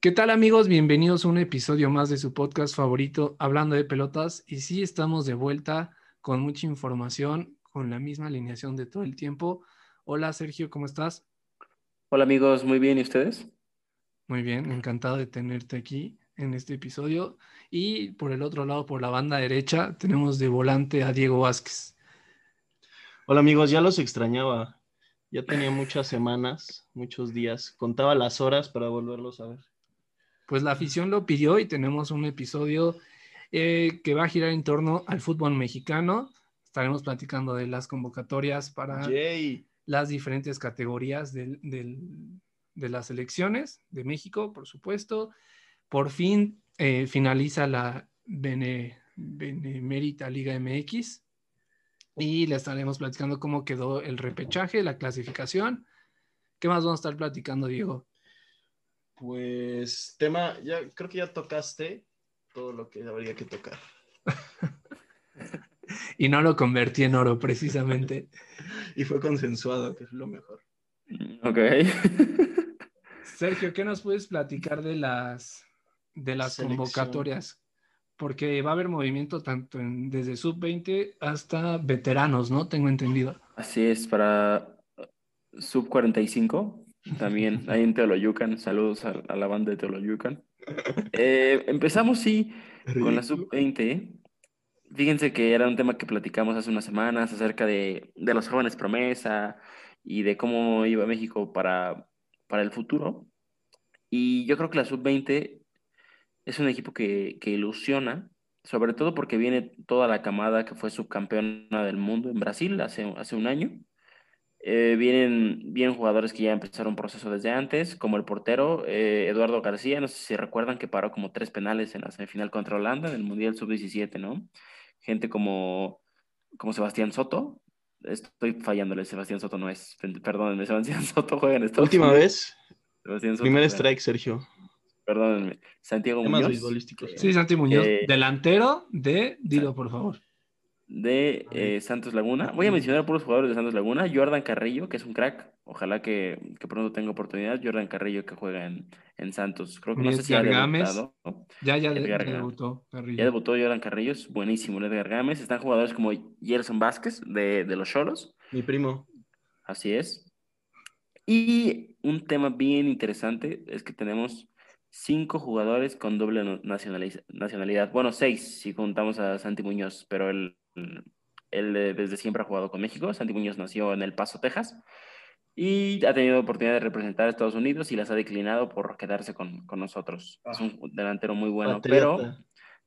¿Qué tal amigos? Bienvenidos a un episodio más de su podcast favorito, Hablando de Pelotas. Y sí, estamos de vuelta con mucha información, con la misma alineación de todo el tiempo. Hola Sergio, ¿cómo estás? Hola amigos, muy bien, ¿y ustedes? Muy bien, encantado de tenerte aquí en este episodio. Y por el otro lado, por la banda derecha, tenemos de volante a Diego Vázquez. Hola amigos, ya los extrañaba. Ya tenía muchas semanas, muchos días. Contaba las horas para volverlos a ver. Pues la afición lo pidió y tenemos un episodio eh, que va a girar en torno al fútbol mexicano. Estaremos platicando de las convocatorias para las diferentes categorías del, de las elecciones de México, por supuesto. Por fin eh, finaliza la Benemérita Liga MX y le estaremos platicando cómo quedó el repechaje, la clasificación. ¿Qué más vamos a estar platicando, Diego? Pues tema, ya creo que ya tocaste todo lo que habría que tocar. y no lo convertí en oro, precisamente. y fue consensuado, que es lo mejor. Ok. Sergio, ¿qué nos puedes platicar de las, de las convocatorias? Porque va a haber movimiento tanto en, desde sub-20 hasta veteranos, ¿no? Tengo entendido. Así es, para sub-45 también hay en Teoloyucan. Saludos a, la banda de Teoloyucan. Eh, empezamos, sí, con la sub-20. Fíjense que era un tema que platicamos hace unas semanas acerca de, de los jóvenes promesa y de cómo iba México para, para el futuro. Y yo creo que la sub-20 es un equipo que, que, ilusiona, sobre todo porque viene toda la camada que fue subcampeona del mundo en Brasil hace, hace un año. Eh, vienen bien jugadores que ya empezaron un proceso desde antes, como el portero eh, Eduardo García, no sé si recuerdan que paró como tres penales en la semifinal contra Holanda en el Mundial Sub-17, ¿no? Gente como, como Sebastián Soto, estoy fallándole, Sebastián Soto no es, perdónenme, Sebastián Soto juega en Estados Última vez, Primer strike, Sergio. Perdónenme. Santiago Muñoz. Sí, Santiago Muñoz. Eh, delantero de, dilo por favor. De eh, Santos Laguna. Voy a mencionar a puros jugadores de Santos Laguna. Jordan Carrillo, que es un crack. Ojalá que, pronto tenga oportunidad. Jordan Carrillo, que juega en, en Santos. Creo que no sé si ha debutado. Ya, ya, debutó. Ya debutó Jordan Carrillo. Es buenísimo. Edgar Gámez. Están jugadores como Gerson Vázquez, de, de los Cholos. Mi primo. Así es. Y un tema bien interesante es que tenemos cinco jugadores con doble nacionalidad. Bueno, seis si contamos a Santi Muñoz, pero él, él desde siempre ha jugado con México. Santi Muñoz nació en El Paso, Texas, y ha tenido oportunidad de representar a Estados Unidos y las ha declinado por quedarse con, con nosotros. es un delantero muy bueno, pero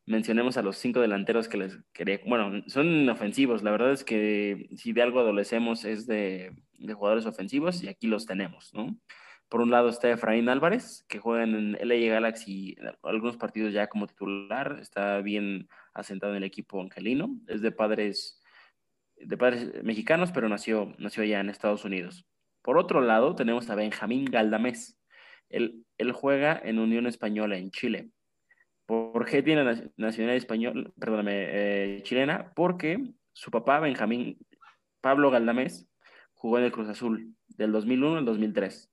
mencionemos a los cinco delanteros que les quería. Bueno, son ofensivos. La verdad es que si de algo adolecemos es de, de jugadores ofensivos y aquí los tenemos, ¿no? Por un lado está Efraín Álvarez, que juega en LA Galaxy algunos partidos ya como titular, está bien asentado en el equipo angelino, es de padres, de padres mexicanos, pero nació, nació allá en Estados Unidos. Por otro lado tenemos a Benjamín Galdamés, él, él juega en Unión Española en Chile. ¿Por qué tiene nacionalidad española, eh, chilena? Porque su papá, Benjamín Pablo Galdamés, jugó en el Cruz Azul del 2001 al 2003.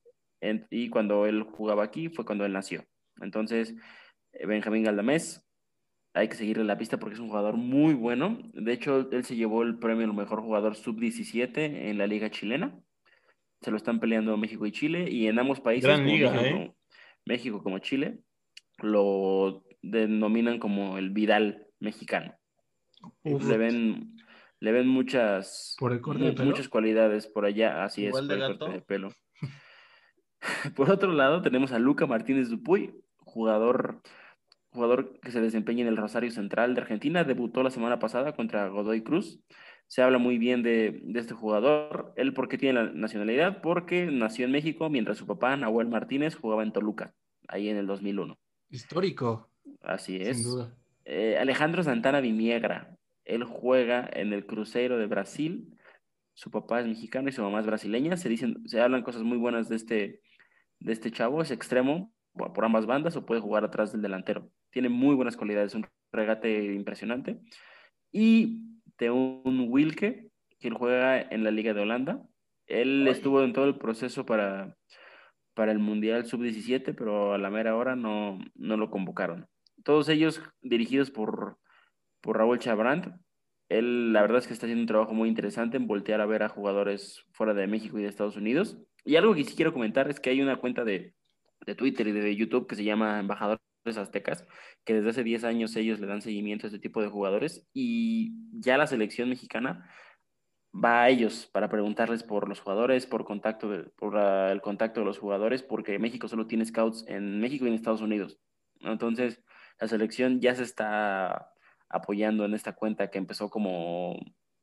y cuando él jugaba aquí fue cuando él nació. Entonces, eh, Benjamín Galdamés, hay que seguirle la pista porque es un jugador muy bueno. De hecho, él se llevó el premio al mejor jugador sub-17 en la liga chilena. Se lo están peleando México y Chile y en ambos países, Gran liga, México, ¿eh? México como Chile, lo denominan como el Vidal mexicano. Le ven, le ven muchas, muchas cualidades por allá, así es, por el corte de pelo. por otro lado, tenemos a Luca Martínez Dupuy, jugador, jugador que se desempeña en el Rosario Central de Argentina, debutó la semana pasada contra Godoy Cruz. Se habla muy bien de, de este jugador. Él, ¿por qué tiene la nacionalidad? Porque nació en México mientras su papá, Nahuel Martínez, jugaba en Toluca, ahí en el 2001. Histórico. Así es. Eh, Alejandro Santana Viniegra, él juega en el Cruzeiro de Brasil. Su papá es mexicano y su mamá es brasileña. Se dicen, se hablan cosas muy buenas de este, de este chavo. Es extremo por ambas bandas o puede jugar atrás del delantero. Tiene muy buenas cualidades, un regate impresionante. Y de un Wilke, que él juega en la Liga de Holanda. Él estuvo en todo el proceso para, para el Mundial Sub-17, pero a la mera hora no, no lo convocaron. Todos ellos dirigidos por, por Raúl Chabrand. Él, la verdad es que está haciendo un trabajo muy interesante en voltear a ver a jugadores fuera de México y de Estados Unidos. Y algo que sí quiero comentar es que hay una cuenta de, de Twitter y de YouTube que se llama Embajadores Aztecas, que desde hace 10 años ellos le dan seguimiento a este tipo de jugadores y ya la selección mexicana va a ellos para preguntarles por los jugadores, por contacto por el contacto de los jugadores, porque México solo tiene scouts en México y en Estados Unidos. Entonces, la selección ya se está apoyando en esta cuenta que empezó como,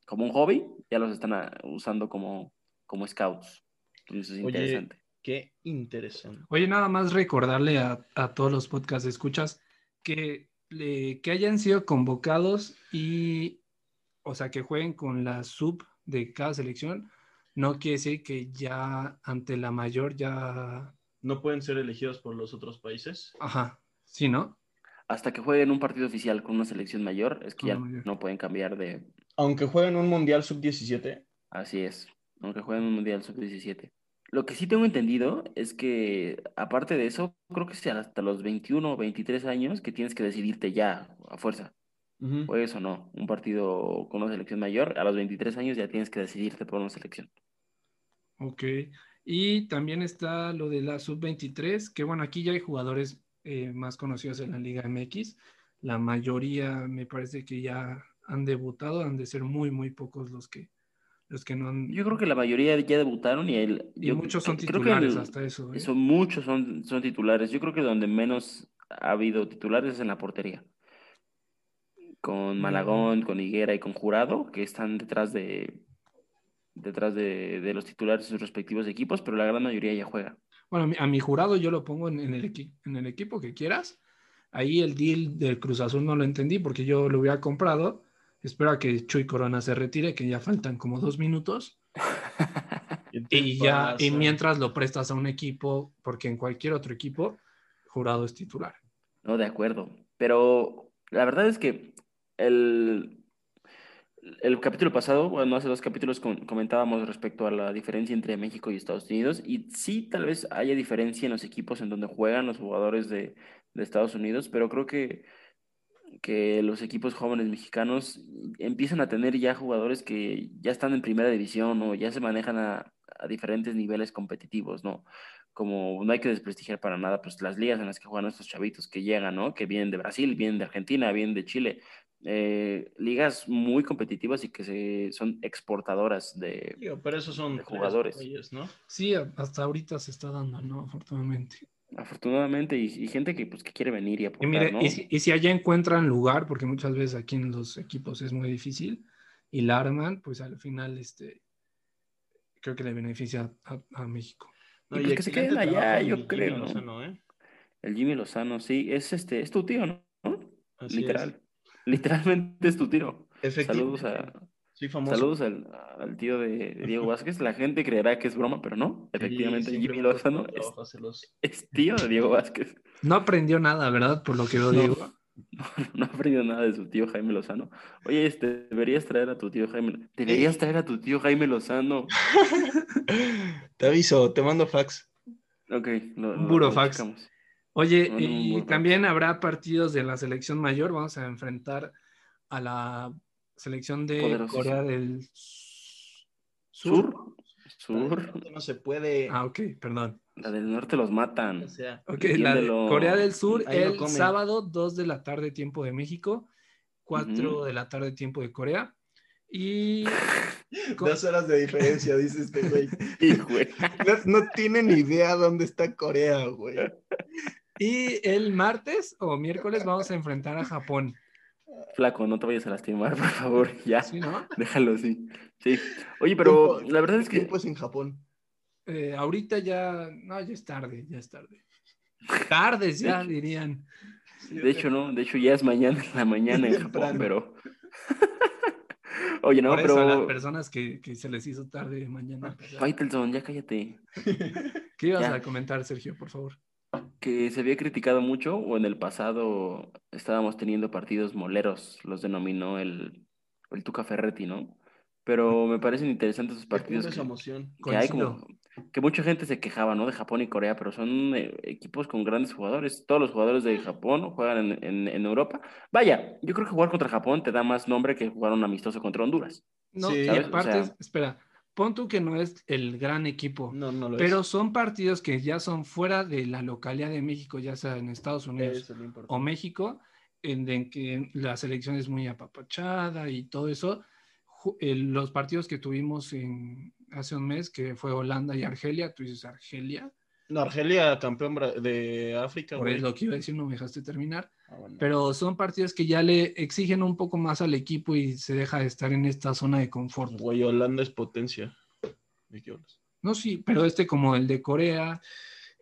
como un hobby, ya los están ah, usando como, como scouts. Entonces es interesante. Qué interesante. Oye, nada más recordarle a, todos los podcast escuchas que, que hayan sido convocados y, o sea, que jueguen con la sub de cada selección, no quiere decir que ya ante la mayor ya... ¿No pueden ser elegidos por los otros países? Ajá, sí, ¿no? Hasta que jueguen un partido oficial con una selección mayor, es que ya no pueden cambiar de... Aunque jueguen un Mundial Sub-17. Así es, aunque jueguen un Mundial Sub-17. Lo que sí tengo entendido es que, aparte de eso, creo que sea hasta los 21 o 23 años que tienes que decidirte ya a fuerza. O eso no, un partido con una selección mayor, a los 23 años ya tienes que decidirte por una selección. Ok. Y también está lo de la sub-23, que bueno, aquí ya hay jugadores eh, más conocidos en la Liga MX. La mayoría me parece que ya han debutado, han de ser muy, muy pocos los que, los que no han... Yo creo que la mayoría ya debutaron y, el, muchos son titulares hasta eso. ¿eh? muchos son, son titulares. Yo creo que donde menos ha habido titulares es en la portería. Con Malagón, con Higuera y con Jurado, que están detrás de detrás de, los titulares de sus respectivos equipos, pero la gran mayoría ya juega. Bueno, a mi, jurado yo lo pongo en, el en el equipo que quieras. Ahí el deal del Cruz Azul no lo entendí porque yo lo hubiera comprado Espero a que Chuy Corona se retire, que ya faltan como dos minutos. y ya, y mientras lo prestas a un equipo, porque en cualquier otro equipo, jurado es titular. No, de acuerdo. Pero la verdad es que el, el capítulo pasado, bueno, hace dos capítulos comentábamos respecto a la diferencia entre México y Estados Unidos, y sí, tal vez haya diferencia en los equipos en donde juegan los jugadores de, de Estados Unidos, pero creo que que los equipos jóvenes mexicanos empiezan a tener ya jugadores que ya están en primera división o ya se manejan a, diferentes niveles competitivos, ¿no? Como no hay que desprestigiar para nada, pues las ligas en las que juegan estos chavitos que llegan, ¿no? Que vienen de Brasil, vienen de Argentina, vienen de Chile. Eh, ligas muy competitivas y que se, son exportadoras de, pero esos son jugadores. ¿no? Sí, hasta ahorita se está dando, ¿no? Afortunadamente. Afortunadamente, y, gente que, pues, que quiere venir y aportar, y, si, y, si, allá encuentran lugar, porque muchas veces aquí en los equipos es muy difícil, y la arman, pues al final, este, creo que le beneficia a, México. No, y, pues que se queden allá, yo creo. Lozano, ¿eh? El Jimmy Lozano, sí, es este, es tu tío, ¿no? Literal. Literalmente es tu tío. Saludos a, Saludos al, tío de, Diego Vázquez. La gente creerá que es broma, pero no. Efectivamente, Jimmy Lozano es, tío de Diego Vázquez. No aprendió nada, ¿verdad? Por lo que lo digo. No, aprendió nada de su tío Jaime Lozano. Oye, este, deberías traer a tu tío Jaime. Deberías traer a tu tío Jaime Lozano. te aviso, te mando fax. Ok, lo, Puro fax. Oye, y también habrá partidos de la selección mayor. Vamos a enfrentar a la selección de Corea del Sur. Sur. No se puede. Ah, ok, perdón. La del norte los matan. O sea, ok, la de Corea del Sur el sábado, 2 de la tarde, tiempo de México, 4 de la tarde, tiempo de Corea. Y. Dos horas de diferencia, dice este güey. No, no tienen idea dónde está Corea, güey. Y el martes o miércoles vamos a enfrentar a Japón. Flaco, no te vayas a lastimar, por favor, ya. ¿Sí, no? Déjalo así. Sí. Oye, pero la verdad es que. tiempo es en Japón? Eh, ahorita ya. No, ya es tarde, ya es tarde. Tardes ya, dirían. de hecho, no, de hecho ya es mañana en la mañana en Japón, pero. Oye, no, pero. A las personas que, que, se les hizo tarde mañana. Faitelson, ya cállate. ¿Qué ibas a comentar, Sergio, por favor? Que se había criticado mucho, o en el pasado estábamos teniendo partidos moleros, los denominó el, el Tuca Ferretti, ¿no? Pero me parecen interesantes esos partidos que, emoción. que hay como que mucha gente se quejaba, ¿no? De Japón y Corea, pero son eh, equipos con grandes jugadores. Todos los jugadores de Japón juegan en, en, Europa. Vaya, yo creo que jugar contra Japón te da más nombre que jugar un amistoso contra Honduras. No, y aparte, espera, pon tú que no es el gran equipo, no, no lo pero son partidos que ya son fuera de la localidad de México, ya sea en Estados Unidos o México, en, en, que la selección es muy apapachada y todo eso. los partidos que tuvimos en, hace un mes, que fue Holanda y Argelia, tú dices Argelia. No, Argelia, campeón de África. Por eso lo que iba a decir, no me dejaste terminar. Ah, pero son partidos que ya le exigen un poco más al equipo y se deja de estar en esta zona de confort. Güey, Holanda es potencia. No, sí, pero este como el de Corea.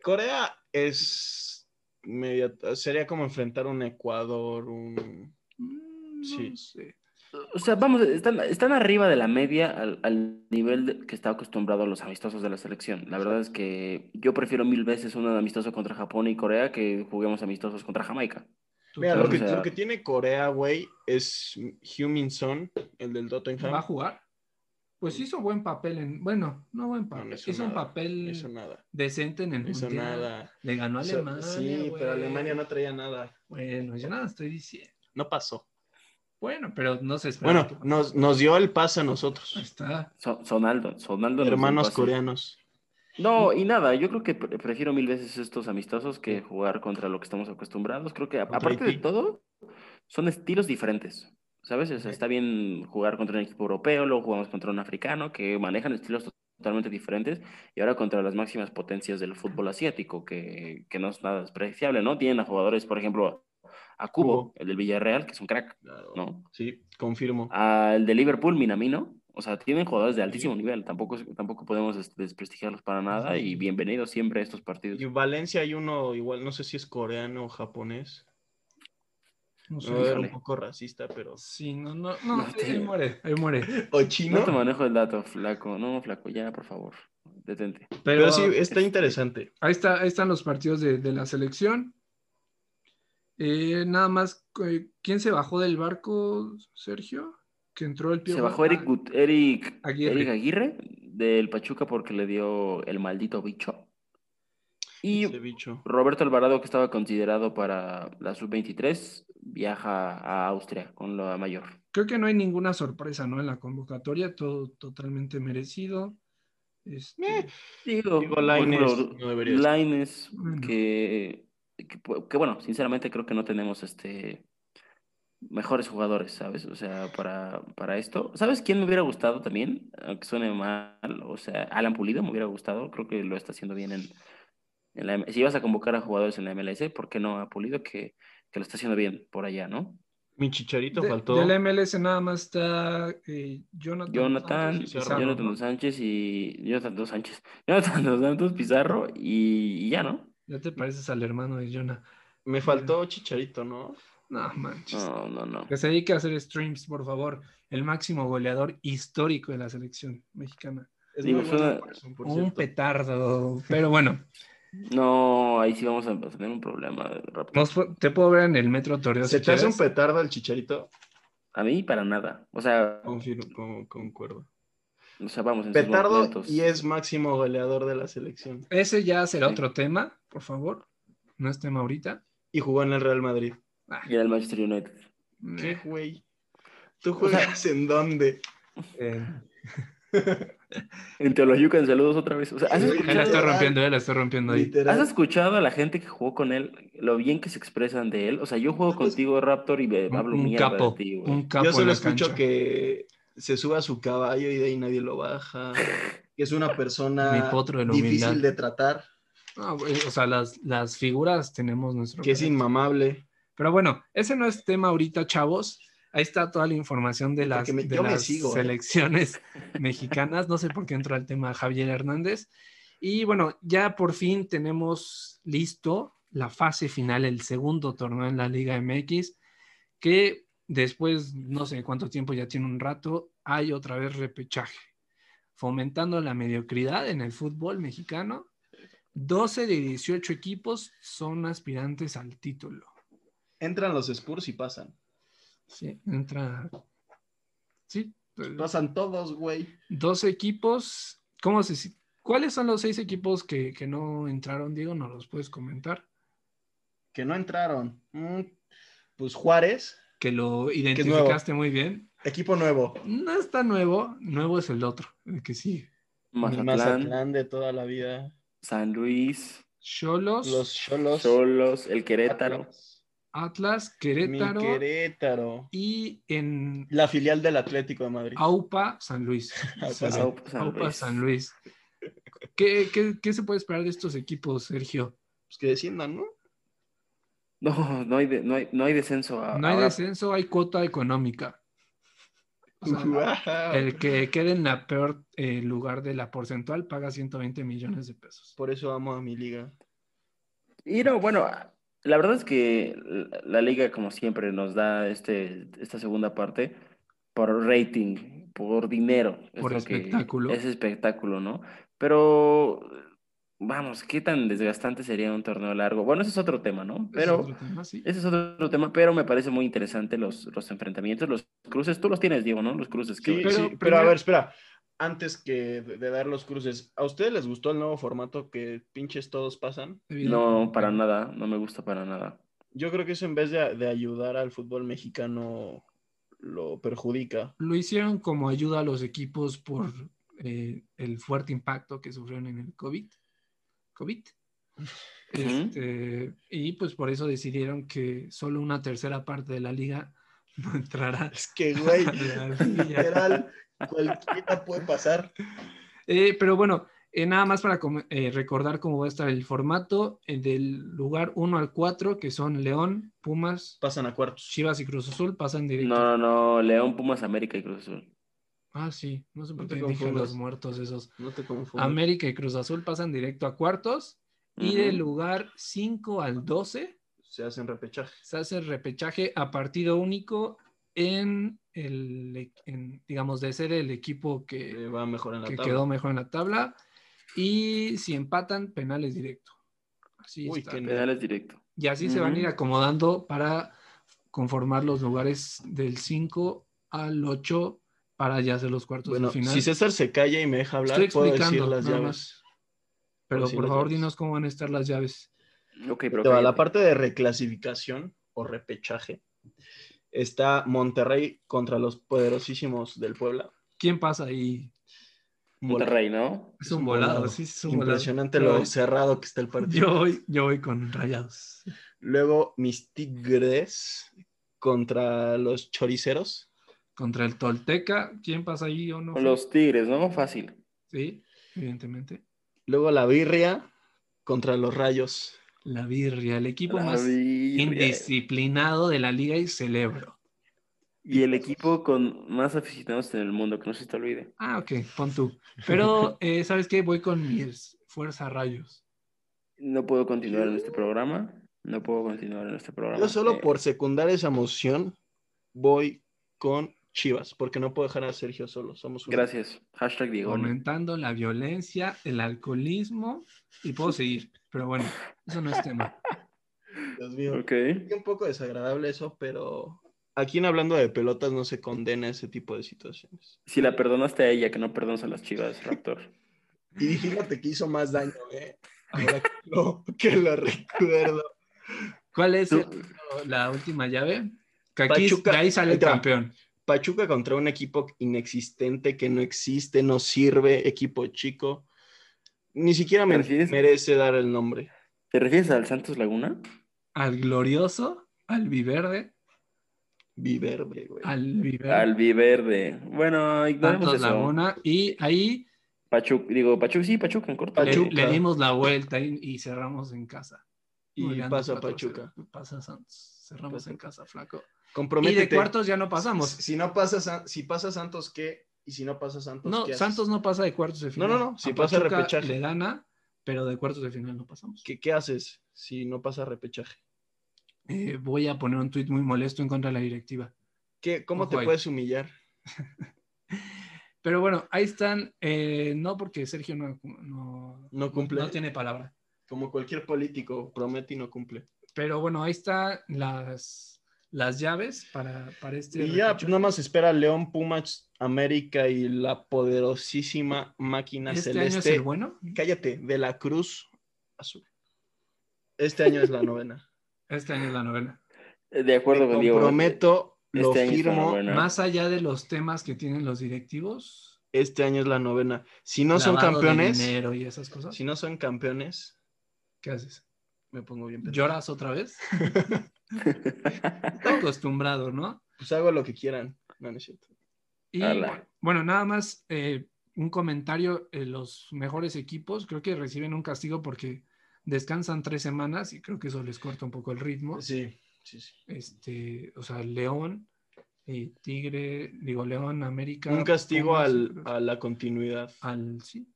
Corea es media, sería como enfrentar un Ecuador, un... Mm, sí. O sea, vamos, están, están arriba de la media al, nivel que está acostumbrado a los amistosos de la selección. La verdad es que yo prefiero mil veces un amistoso contra Japón y Corea que juguemos amistosos contra Jamaica. Mira, lo que, tiene Corea, güey, es Humin Son, el del Tottenham. ¿Va a jugar? Pues hizo buen papel en. Bueno, no buen papel. hizo un papel decente en el hizo nada. Le ganó a Alemania. Sí, pero Alemania no traía nada. Bueno, yo nada estoy diciendo. No pasó. Bueno, pero no se espera. Bueno, nos, nos, dio el pase a nosotros. Ahí está. Sonaldo, Sonaldo. Hermanos coreanos. No, y nada, yo creo que prefiero mil veces estos amistosos que jugar contra lo que estamos acostumbrados. Creo que aparte de todo, son estilos diferentes. ¿Sabes? O sea, está bien jugar contra un equipo europeo, luego jugamos contra un africano que manejan estilos totalmente diferentes y ahora contra las máximas potencias del fútbol asiático, que, que no es nada despreciable, ¿no? Tienen a jugadores, por ejemplo, a Cubo, el del Villarreal, que es un crack, ¿no? Sí, confirmo. Al de Liverpool, Minamino. O sea, tienen jugadores de altísimo nivel, tampoco, tampoco podemos este, desprestigiarlos para nada y bienvenidos siempre a estos partidos. Y Valencia hay uno igual, no sé si es coreano o japonés. No sé, un poco racista, pero... Sí, no, no, no, ahí muere, ahí muere. O chino. No te manejo el dato, flaco, no, flaco, ya, por favor, detente. Pero, sí, está interesante. Ahí, está, ahí están los partidos de, de la selección. Eh, nada más, eh, ¿quién se bajó del barco, Sergio? Que entró el Se bajó Eric, Eric, Aguirre. del Pachuca porque le dio el maldito bicho. Y Roberto Alvarado, que estaba considerado para la sub-23, viaja a Austria con la mayor. Creo que no hay ninguna sorpresa, ¿no? En la convocatoria, todo totalmente merecido. Este... Eh, digo, Laines, que que, bueno, sinceramente creo que no tenemos este mejores jugadores, ¿sabes? O sea, para, para esto. ¿Sabes quién me hubiera gustado también? Aunque suene mal, o sea, Alan Pulido me hubiera gustado, creo que lo está haciendo bien en, en la Si ibas a convocar a jugadores en la MLS, ¿por qué no a Pulido que, que lo está haciendo bien por allá, ¿no? Mi chicharito faltó. De la MLS nada más está eh, Jonathan, Jonathan, Sánchez, Jonathan Sánchez y Jonathan Dos Sánchez. Jonathan Dos Santos Pizarro y ya, ¿no? Ya te pareces al hermano de Jonah. Me faltó Chicharito, ¿no? No, manches. No, no, no. Que se dedique a hacer streams, por favor. El máximo goleador histórico de la selección mexicana. Es un petardo, pero bueno. No, ahí sí vamos a tener un problema. te puedo ver en el metro Toreo. ¿Se te hace un petardo el chicharito? A mí para nada. O sea. Confirmo, concuerdo. O sea, vamos, en Petardo y es máximo goleador de la selección. Ese ya será otro tema, por favor. No es tema ahorita. Y jugó en el Real Madrid. Ah. Y en el Manchester United. ¿Qué güey? ¿Tú juegas en dónde? en Teoloyucan, saludos otra vez. O sea, ¿has escuchado... la estoy rompiendo, la estoy rompiendo ahí. ¿Has escuchado a la gente que jugó con él, lo bien que se expresan de él? O sea, yo juego contigo, Raptor, y me hablo un mierda capo, de ti, Un capo yo solo escucho que se sube a su caballo y de ahí nadie lo baja, que es una persona difícil de tratar. O sea, las, figuras tenemos nuestro... Que es inmamable. Pero bueno, ese no es tema ahorita, chavos. Ahí está toda la información de las, ¿eh? selecciones mexicanas. No sé por qué entró el tema Javier Hernández. Y bueno, ya por fin tenemos listo la fase final, el segundo torneo en la Liga MX, que Después, no sé cuánto tiempo ya tiene un rato, hay otra vez repechaje, fomentando la mediocridad en el fútbol mexicano. 12 de 18 equipos son aspirantes al título. Entran los Spurs y pasan. Sí, entra. Sí. Pasan todos, güey. 12 equipos. ¿Cómo se ¿Cuáles son los seis equipos que, no entraron, Diego? ¿Nos los puedes comentar? Que no entraron. Mm, pues Juárez. Que lo identificaste muy bien. Equipo nuevo. No está nuevo, nuevo es el otro, el que sigue. Mazatlán. de toda la vida. San Luis. Cholos. Los Cholos. Cholos, el Querétaro. Atlas, Querétaro. Querétaro. Y en. La filial del Atlético de Madrid. AUPA, San Luis. AUPA, San, Luis. ¿Qué, se puede esperar de estos equipos, Sergio? Pues que desciendan, ¿no? No, no hay, no hay, descenso. no hay descenso, hay cuota económica. El que quede en la peor eh, lugar de la porcentual paga 120 millones de pesos. Por eso amo a mi liga. Y no, bueno, la verdad es que la liga, como siempre, nos da este, esta segunda parte por rating, por dinero. Por espectáculo. Es espectáculo, ¿no? Pero vamos, ¿qué tan desgastante sería un torneo largo? Bueno, ese es otro tema, ¿no? Pero ese es otro tema, pero me parece muy interesante los, los enfrentamientos, los cruces. Tú los tienes, Diego, ¿no? Los cruces. Que... Sí, pero, pero a ver, espera. Antes que de, dar los cruces, ¿a ustedes les gustó el nuevo formato que pinches todos pasan? No, para nada, no me gusta para nada. Yo creo que eso en vez de, de ayudar al fútbol mexicano lo perjudica. Lo hicieron como ayuda a los equipos por eh, el fuerte impacto que sufrieron en el COVID. COVID. Este, y pues por eso decidieron que solo una tercera parte de la liga no entrará. Es que, güey, literal, cualquiera puede pasar. Eh, pero bueno, eh, nada más para recordar cómo va a estar el formato del lugar 1 al 4, que son León, Pumas. Pasan a cuartos. Chivas y Cruz Azul pasan directo. No, no, no, León, Pumas, América y Cruz Azul. Ah, sí, no sé por qué dije los muertos esos. América y Cruz Azul pasan directo a cuartos y del lugar 5 al 12 se hacen repechaje. Se hace repechaje a partido único en el, digamos, de ser el equipo que, va mejor en la que quedó mejor en la tabla. Y si empatan, penales directo. Así Uy, penales directo. Y así se van a ir acomodando para conformar los lugares del 5 al 8 para ya hacer los cuartos de final. Si César se calla y me deja hablar, puedo decir las llaves. Pero por favor, dinos cómo van a estar las llaves. Ok, pero. la parte de reclasificación o repechaje está Monterrey contra los poderosísimos del Puebla. ¿Quién pasa ahí? Monterrey, ¿no? Es un volado, sí, es un Impresionante lo cerrado que está el partido. Yo voy, yo voy con rayados. Luego mis Tigres contra los choriceros. Contra el Tolteca, ¿quién pasa ahí o no? Los Tigres, ¿no? Fácil. Sí, evidentemente. Luego la Birria contra los Rayos. La Birria, el equipo más indisciplinado de la liga y celebro. Y el equipo con más aficionados en el mundo, que no se te olvide. Ah, ok, pon tú. Pero, eh, ¿sabes qué? Voy con mis Fuerza Rayos. No puedo continuar en este programa. No puedo continuar en este programa. Yo solo eh, por secundar esa emoción voy con Chivas, porque no puedo dejar a Sergio solo. Somos Gracias. Hashtag Diego. Aumentando la violencia, el alcoholismo y puedo seguir. Pero bueno, eso no es tema. Dios mío. Es un poco desagradable eso, pero aquí en hablando de pelotas no se condena ese tipo de situaciones. Si la perdonaste a ella, que no perdonas a las chivas, Raptor. y fíjate que hizo más daño, ¿eh? Ahora que lo, recuerdo. ¿Cuál es la última llave? Que aquí, ahí sale el campeón. Pachuca contra un equipo inexistente que no existe, no sirve, equipo chico. Ni siquiera merece dar el nombre. ¿Te refieres al Santos Laguna? Al glorioso, al Viverde. Viverde, güey. Al Viverde. Al Viverde. Bueno, ignoremos Santos Laguna. Y ahí. Pachuca, digo, Pachuca, sí, Pachuca en corto. Le, dimos la vuelta y, cerramos en casa. Y pasa Pachuca. Pasa Santos. Cerramos en casa, flaco. Comprométete. Y de cuartos ya no pasamos. Si no pasa, si pasa Santos, ¿qué? Y si no pasa Santos, No, Santos no pasa de cuartos de final. No, no, no. Si pasa repechaje. Le gana, pero de cuartos de final no pasamos. ¿Qué, qué haces si no pasa repechaje? Eh, voy a poner un tuit muy molesto en contra de la directiva. ¿Qué, ¿Cómo te puedes humillar? pero bueno, ahí están. Eh, no porque Sergio no, no, cumple. No tiene palabra. Como cualquier político, promete y no cumple. Pero bueno, ahí están las las llaves para, para este. Y ya, pues, nada más espera León, Pumas, América y la poderosísima máquina ¿Este celeste. año es el bueno? Cállate, de la Cruz Azul. Este año es la novena. Este año es la novena. De acuerdo Me con Diego. comprometo, lo Este la firmo. Más allá de los temas que tienen los directivos. Este año es la novena. Si no son de campeones, dinero y esas cosas. si no son campeones, ¿Qué haces? me pongo bien. pendejo. ¿Lloras otra vez? Acostumbrado, ¿no? Pues hago lo que quieran. No, no es cierto. Y bueno, nada más eh, un comentario. eh, los mejores equipos creo que reciben un castigo porque descansan tres semanas y creo que eso les corta un poco el ritmo. Sí, sí, sí. Este, o sea, León, y Tigre, digo León, América. Un castigo Pumas, al, a la continuidad al- sí.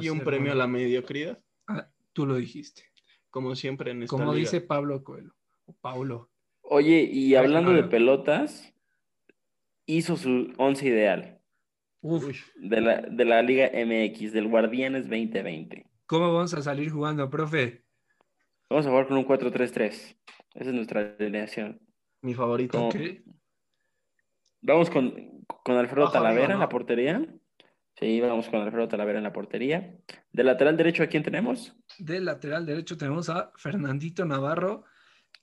y un premio a la mediocridad, Ah, tú lo dijiste. como siempre en esta Como liga. dice Pablo Coelho. Paulo. Oye, y hablando de pelotas, hizo su once ideal Uf, de la, de la Liga MX, del Guardianes 2020. ¿cómo vamos a salir jugando, profe? Vamos a jugar con un 4-3-3. Esa es nuestra alineación. mi favorito. ¿Cómo? Ok. Vamos con, con Alfredo Bajo Talavera arriba, en la portería. Sí, vamos con Alfredo Talavera en la portería. De lateral derecho, ¿a quién tenemos? De lateral derecho tenemos a Fernandito Navarro,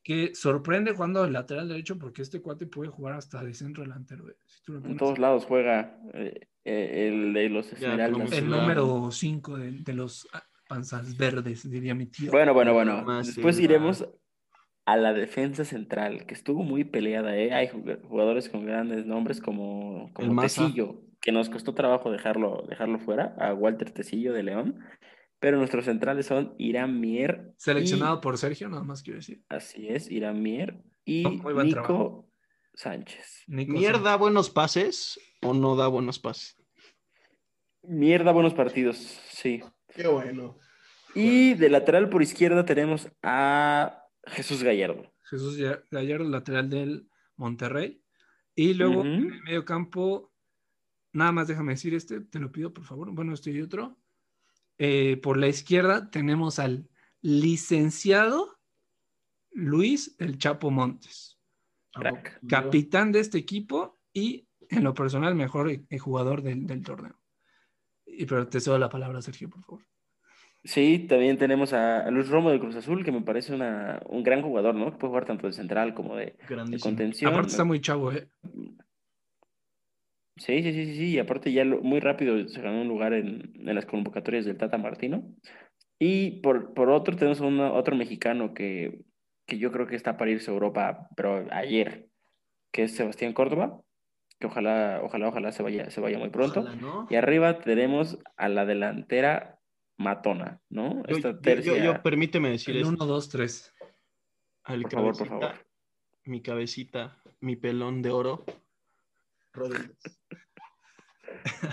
que sorprende jugando de lateral derecho porque este cuate puede jugar hasta de centro delantero. eh, si tú lo En todos lados juega eh, eh, el de los Esmeraldas. El número 5 de, de los ah, panzas verdes, diría mi tío. Bueno, bueno, bueno. Más Después iremos a la defensa central, que estuvo muy peleada, ¿eh? Hay jug- jugadores con grandes nombres como, como. Tecillo, que nos costó trabajo dejarlo, dejarlo fuera, a Walter Tecillo de León. Pero nuestros centrales son Irán Mier. Seleccionado por Sergio, nada más quiero decir. y- así es, Irán Mier y Oh, Nico trabajo. Sánchez. Nico ¿Mier Sánchez. da buenos pases o no da buenos pases? Mierda, buenos partidos, sí. Qué bueno. Y de lateral por izquierda tenemos a Jesús Gallardo. Jesús Ga- Gallardo, lateral del Monterrey. Y luego en el medio campo, nada más déjame decir este, te lo pido por favor. Bueno, este y otro. Eh, por la izquierda tenemos al licenciado Luis El Chapo Montes, Crack. capitán de este equipo y en lo personal mejor eh, jugador del, del torneo. Y, pero te cedo la palabra, Sergio, por favor. Sí, también tenemos a, Luis Romo de Cruz Azul, que me parece una, un gran jugador, ¿no? Que puede jugar tanto de central como de, de contención. Aparte está muy chavo, ¿eh? Sí, sí, sí, sí, sí, y aparte ya lo- muy rápido se ganó un lugar en, en las convocatorias del Tata Martino. Y por, por otro tenemos una- otro mexicano que, que yo creo que está para irse a Europa, pero ayer, que es Sebastián Córdoba, que ojalá, ojalá, ojalá se vaya, se vaya muy pronto. Ojalá, ¿no? Y arriba tenemos a la delantera Matona, ¿no? Yo, Esta yo- yo- tercia- yo- permíteme decir El. 1, 2, 3. Al Por favor, por cabecita, favor. Mi cabecita, mi pelón de oro. Rodríguez.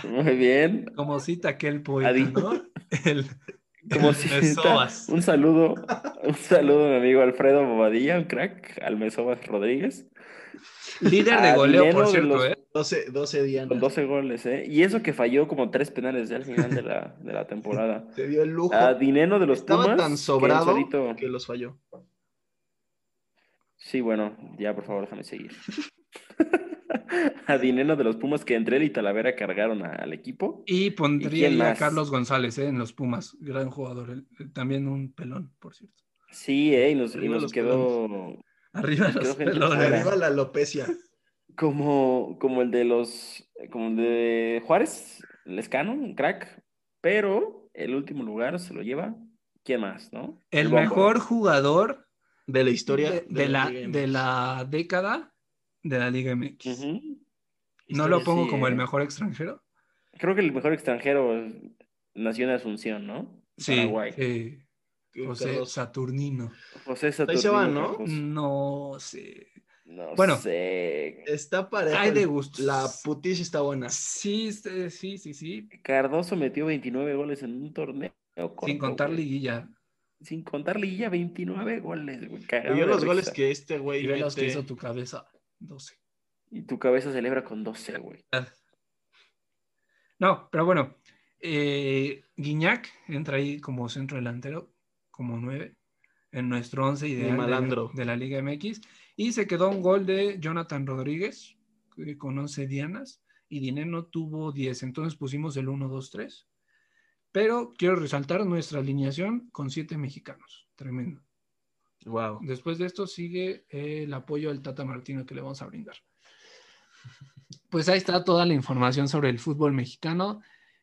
Muy bien. Como cita aquel poeta, Adi- ¿no? El, Como el si Mesovas. Un saludo, un saludo a mi amigo Alfredo Bobadilla, un crack, al Mesovas Rodríguez, Líder de goleo, por cierto, los- ¿eh? 12, 12 días. con 12 goles, ¿eh? Y eso que falló como tres penales ya al final de la, de la temporada. Se dio el lujo. A dinero de los Estaba Pumas, tan que sobrado solito- que los falló. Sí, bueno, ya por favor déjame seguir. a dinero de los Pumas que entre él y Talavera cargaron a- al equipo. Y ¿Y pondría a? Carlos González ¿eh? en los Pumas, gran jugador, él- también un pelón, por cierto. Sí, ¿eh? Y nos, y nos quedó Arriba Nos los pelones. Arriba la alopecia. como, como el de los, como el de Juárez, Lescano, un crack, pero el último lugar se lo lleva, ¿quién más, no? El mejor jugador De la historia de, de la, de la década de la Liga MX. No lo pongo sí, como el ¿eh? mejor extranjero. Creo que el mejor extranjero nació en Asunción, ¿no? Sí, Paraguay. sí, José. Saturnino. José Ahí se Saturnino van, ¿no? No sé. No Bueno. sé. Está pareja. Hay de gustos. La putiza está buena. Sí, este, sí, sí, sí. Cardoso metió 29 goles en un torneo. Sin contar güey. liguilla. Sin contar liguilla, 29 goles, güey. cagado Yo los goles que este güey Y ve los que hizo tu cabeza. 12. Y tu cabeza celebra con 12, güey. No, pero bueno. eh, Guiñac entra ahí como centro delantero, como 9, en nuestro 11 ideal de, malandro. de la Liga MX. Y se quedó un gol de Jonathan Rodríguez, con 11 dianas, y Dineno tuvo 10. Entonces pusimos el 1, 2, 3. Pero quiero resaltar nuestra alineación con 7 mexicanos. Tremendo. Wow. Después de esto sigue el apoyo del Tata Martino que le vamos a brindar. Pues ahí está toda la información sobre el fútbol mexicano.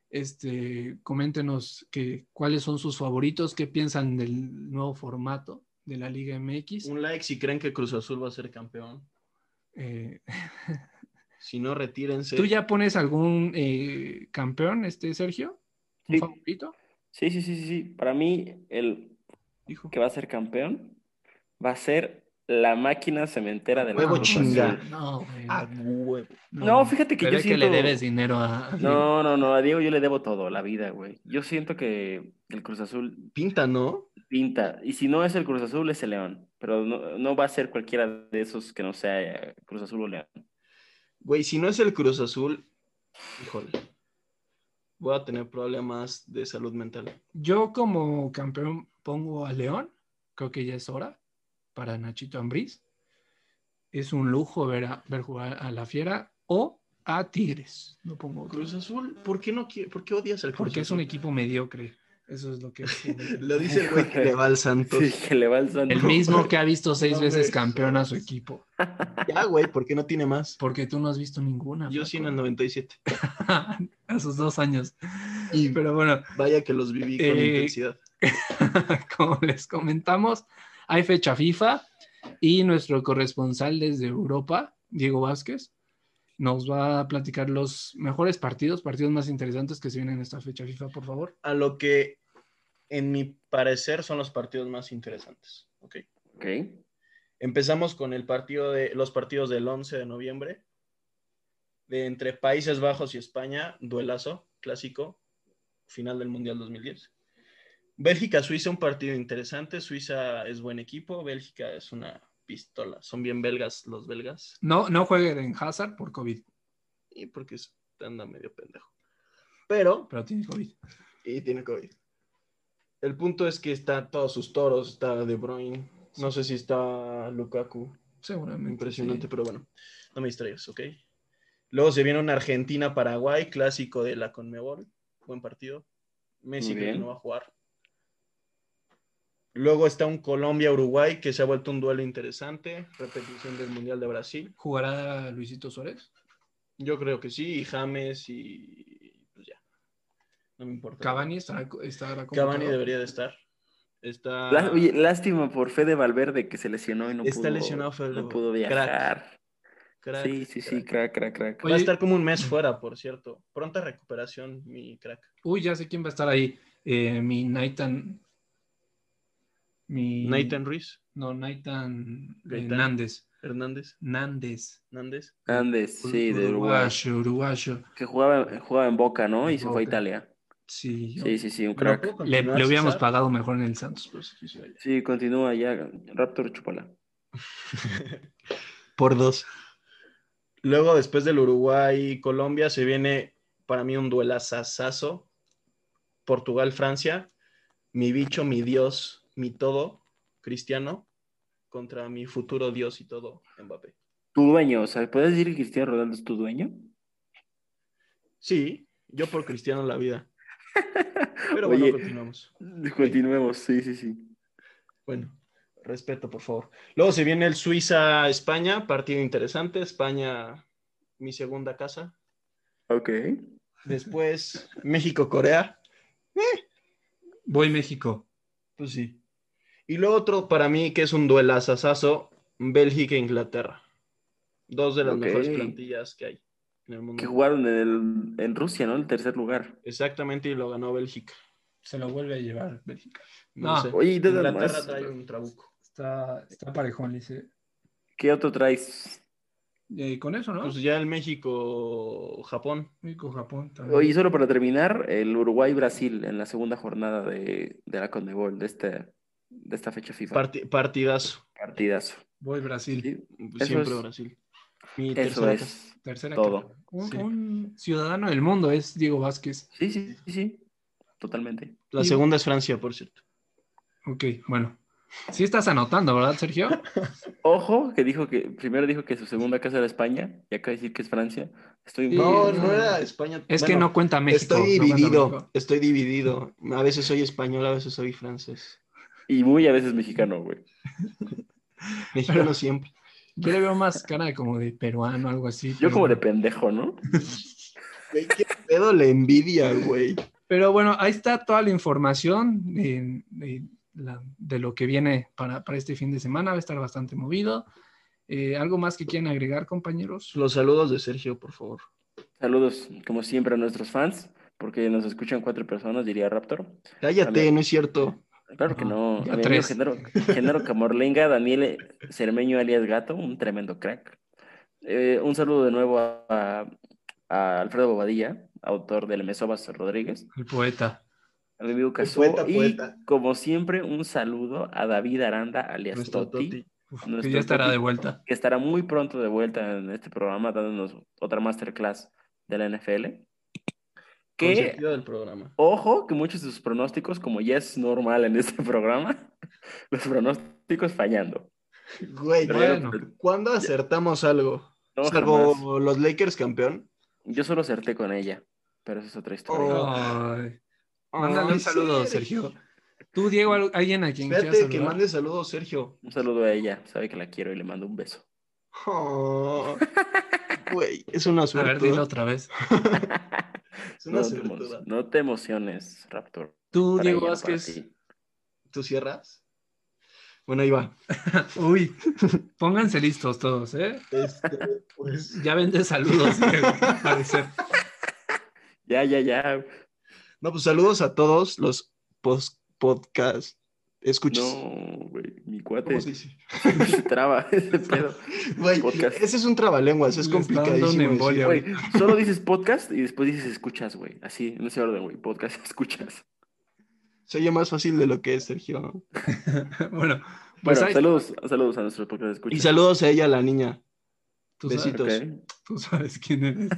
Este, coméntenos que, cuáles son sus favoritos, qué piensan del nuevo formato de la Liga MX. Un like si creen que Cruz Azul va a ser campeón. Eh, si no, retírense. ¿Tú ya pones algún eh, campeón, este Sergio? ¿Un favorito? Sí, sí, sí, sí, sí. Para mí, el que va a ser campeón va a ser la máquina cementera de la huevo chinga. No, huevo. No, fíjate que yo siento... que le debes dinero a... No, no, no, a Diego yo le debo todo, la vida, güey. Yo siento que el Cruz Azul... Pinta, ¿no? Pinta. Y si no es el Cruz Azul, es el León. Pero no, no va a ser cualquiera de esos que no sea Cruz Azul o León. Güey, si no es el Cruz Azul, híjole, voy a tener problemas de salud mental. Yo como campeón pongo a León, creo que ya es hora para Nachito Ambriz. Es un lujo ver, ver jugar a la Fiera o a Tigres. No pongo Cruz Azul. ¿Por qué no por qué odias al Cruz Porque es un equipo mediocre. Eso es lo que. lo dice el güey que le va al Santos. Sí, que le va al Santos. El mismo que ha visto seis veces campeón a su equipo. Ya, güey, ¿por qué no tiene más? Porque tú no has visto ninguna. Yo sí en el 97. a sus dos años. Y, Pero bueno. Vaya que los viví con eh, intensidad. Como les comentamos, hay fecha FIFA y nuestro corresponsal desde Europa, Diego Vázquez, nos va a platicar los mejores partidos, partidos más interesantes que se vienen en esta fecha FIFA, por favor. A lo que, en mi parecer, son los partidos más interesantes. Ok. Ok. Empezamos con el partido de, los partidos del 11 de noviembre, de entre Países Bajos y España, duelazo clásico, final del Mundial 2010. Bélgica-Suiza, un partido interesante. Suiza es buen equipo, Bélgica es una pistola. Son bien belgas los belgas. No, no jueguen en Hazard por COVID. Y porque anda medio pendejo. Pero. Pero tiene COVID. Y tiene COVID. El punto es que está todos sus toros. Está De Bruyne. No sé si está Lukaku. Seguramente. Impresionante, pero bueno. No me distraigas, ¿ok? Luego se viene un Argentina-Paraguay, clásico de la Conmebol. Buen partido. Messi que no va a jugar. Luego está un Colombia-Uruguay que se ha vuelto un duelo interesante, repetición del Mundial de Brasil. ¿Jugará Luisito Suárez? Yo creo que sí, y James y pues ya. No me importa. Cavani estará, estará Cavani debería de estar. Está... lástima por Fede Valverde que se lesionó y no, está lesionado no pudo viajar. sí, sí, sí, crack, crack, crack. va a estar como un mes fuera, por cierto. Pronta recuperación, mi crack. Uy, ya sé quién va a estar ahí. Eh, mi Nathan Nathan Ruiz. No, Nathan Hernández. Hernández. Nández. Nández. Nández, sí, de Uruguayo, uruguayo. Que jugaba, jugaba en Boca, ¿no? Y se fue a Italia. Sí, sí, sí, sí, un crack. Le, hubiéramos pagado mejor en el Santos. Sí, continúa ya. Raptor Chupala. Por dos. Luego, después del Uruguay y Colombia, se viene para mí un duelazazazo. Portugal-Francia. Mi bicho, mi Dios, mi todo, Cristiano, contra mi futuro Dios y todo, Mbappé. Tu dueño, o sea, ¿puedes decir que Cristiano Ronaldo es tu dueño? Sí, yo por Cristiano la vida. Pero bueno, continuamos. Continuemos, sí, sí, sí. Bueno, respeto, por favor. Luego se viene el Suiza-España, partido interesante. España, mi segunda casa. Ok. Después, México-Corea. Eh. Voy México. Pues sí. Y lo otro para mí que es un duelazazazo, Bélgica e Inglaterra. Dos de las mejores plantillas que hay en el mundo. Que jugaron en, Rusia, ¿no? En tercer lugar. Exactamente, y lo ganó Bélgica. Se lo vuelve a llevar Bélgica. No, Oye, Inglaterra trae un trabuco. Está, está parejón, dice. ¿Qué otro traes? Eh, con eso, ¿no? Pues ya el México-Japón. México-Japón también. Oye, solo para terminar, el Uruguay-Brasil en la segunda jornada de, de la Conmebol, de este de esta fecha FIFA. partidazo. Partidazo. Voy Brasil. Siempre Brasil. Eso es tercera todo. Un, ciudadano del mundo es Diego Vázquez. Sí, sí, sí, sí. Totalmente. La segunda es Francia, por cierto. Ok, bueno. Sí estás anotando, ¿verdad, Sergio? Ojo, que dijo que primero dijo que su segunda casa era España y acaba de decir que es Francia. Estoy no, no era España. Es que no cuenta México. Estoy dividido, estoy dividido. A veces soy español, a veces soy francés. Y muy a veces mexicano, güey. mexicano siempre. Yo le veo más cara como de peruano, algo así. Yo como de pendejo, ¿no? qué pedo le envidia, güey. Pero bueno, ahí está toda la información de, lo que viene para, este fin de semana. Va a estar bastante movido. Eh, ¿Algo más que quieran agregar, compañeros? Los saludos de Sergio, por favor. Saludos, como siempre, a nuestros fans, porque nos escuchan cuatro personas, diría Raptor. Cállate, no es cierto. Claro que no. A mi Genaro, Camorlenga, Daniel Cermeño alias Gato, un tremendo crack. Eh, un saludo de nuevo a, Alfredo Bobadilla, autor del Mesobas Rodríguez. El poeta. A mi amigo Cazú. Y como siempre, un saludo a David Aranda alias Toti. que ya estará de vuelta. Que estará muy pronto de vuelta en este programa, dándonos otra masterclass de la NFL que, del programa. Ojo, que muchos de sus pronósticos, como ya es normal en este programa, los pronósticos fallando. Güey, bueno, ¿cuándo acertamos algo? Salvo los Lakers campeón. Yo solo acerté con ella, pero esa es otra historia. Mándale un saludo, Sergio. Tú, Diego, alguien a quien Espérate, que mande saludos, Sergio. Un saludo a ella, sabe que la quiero y le mando un beso. Oh, güey, es una suerte. A ver, dilo otra vez. No, te emociones, Raptor. Tú, Diego Vázquez. ¿Tú cierras? Bueno, ahí va. Uy, pónganse listos todos, ¿eh? Este, pues... Ya vende saludos, parecer. Ya, ya, ya. No, pues saludos a todos los post podcast escuchas. No, güey, mi cuate. ¿Cómo se dice? traba ese pedo. Güey, ese es un trabalenguas, es complicadísimo. Güey, solo dices podcast y después dices escuchas, güey. Así, en ese orden, güey. Podcast, escuchas. Se oye más fácil de lo que es, Sergio. bueno, pues bueno, saludos, saludos a nuestros podcast escuchas. Y saludos a ella, la niña. Besitos. Tú sabes quién eres.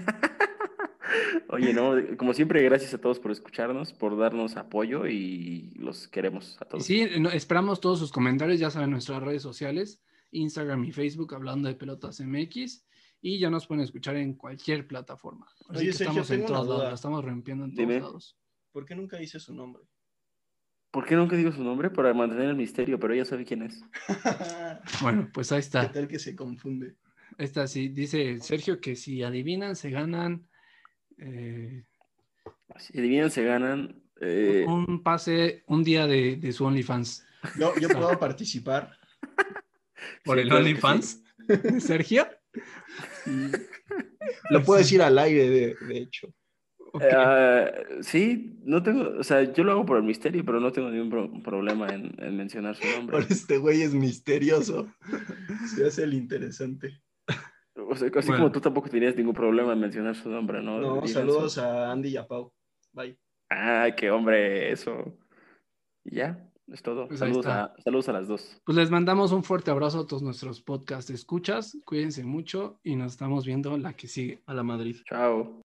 Oye, no, como siempre, gracias a todos por escucharnos, por darnos apoyo y los queremos a todos. Sí, esperamos todos sus comentarios, ya saben, nuestras redes sociales, Instagram y Facebook, hablando de Pelotas MX, y ya nos pueden escuchar en cualquier plataforma. Así que estamos en todos lados, estamos rompiendo en todos lados. ¿Por qué nunca dice su nombre? ¿Por qué nunca digo su nombre? Para mantener el misterio, pero ella sabe quién es. bueno, pues ahí está. ¿Qué tal que se confunde? Esta sí, dice Sergio que si adivinan, se ganan eh, si adivinan, se ganan. Eh, un pase, un día de, su OnlyFans. Yo, yo puedo participar. ¿Por el OnlyFans? ¿Sergio? Lo puedo decir al aire, de, hecho. Eh, sí, no tengo, o sea, yo lo hago por el misterio, pero no tengo ningún problema en, mencionar su nombre. Por este güey es misterioso. Se hace el interesante. O sea, así como tú tampoco tenías ningún problema en mencionar su nombre, ¿no? No, saludos a Andy y a Pau. Bye. Ay, qué hombre, eso. Y ya, es todo. Pues saludos, a, saludos a las dos. Pues les mandamos un fuerte abrazo a todos nuestros podcast escuchas. Cuídense mucho y nos estamos viendo la que sigue. A la Madrid. Chao.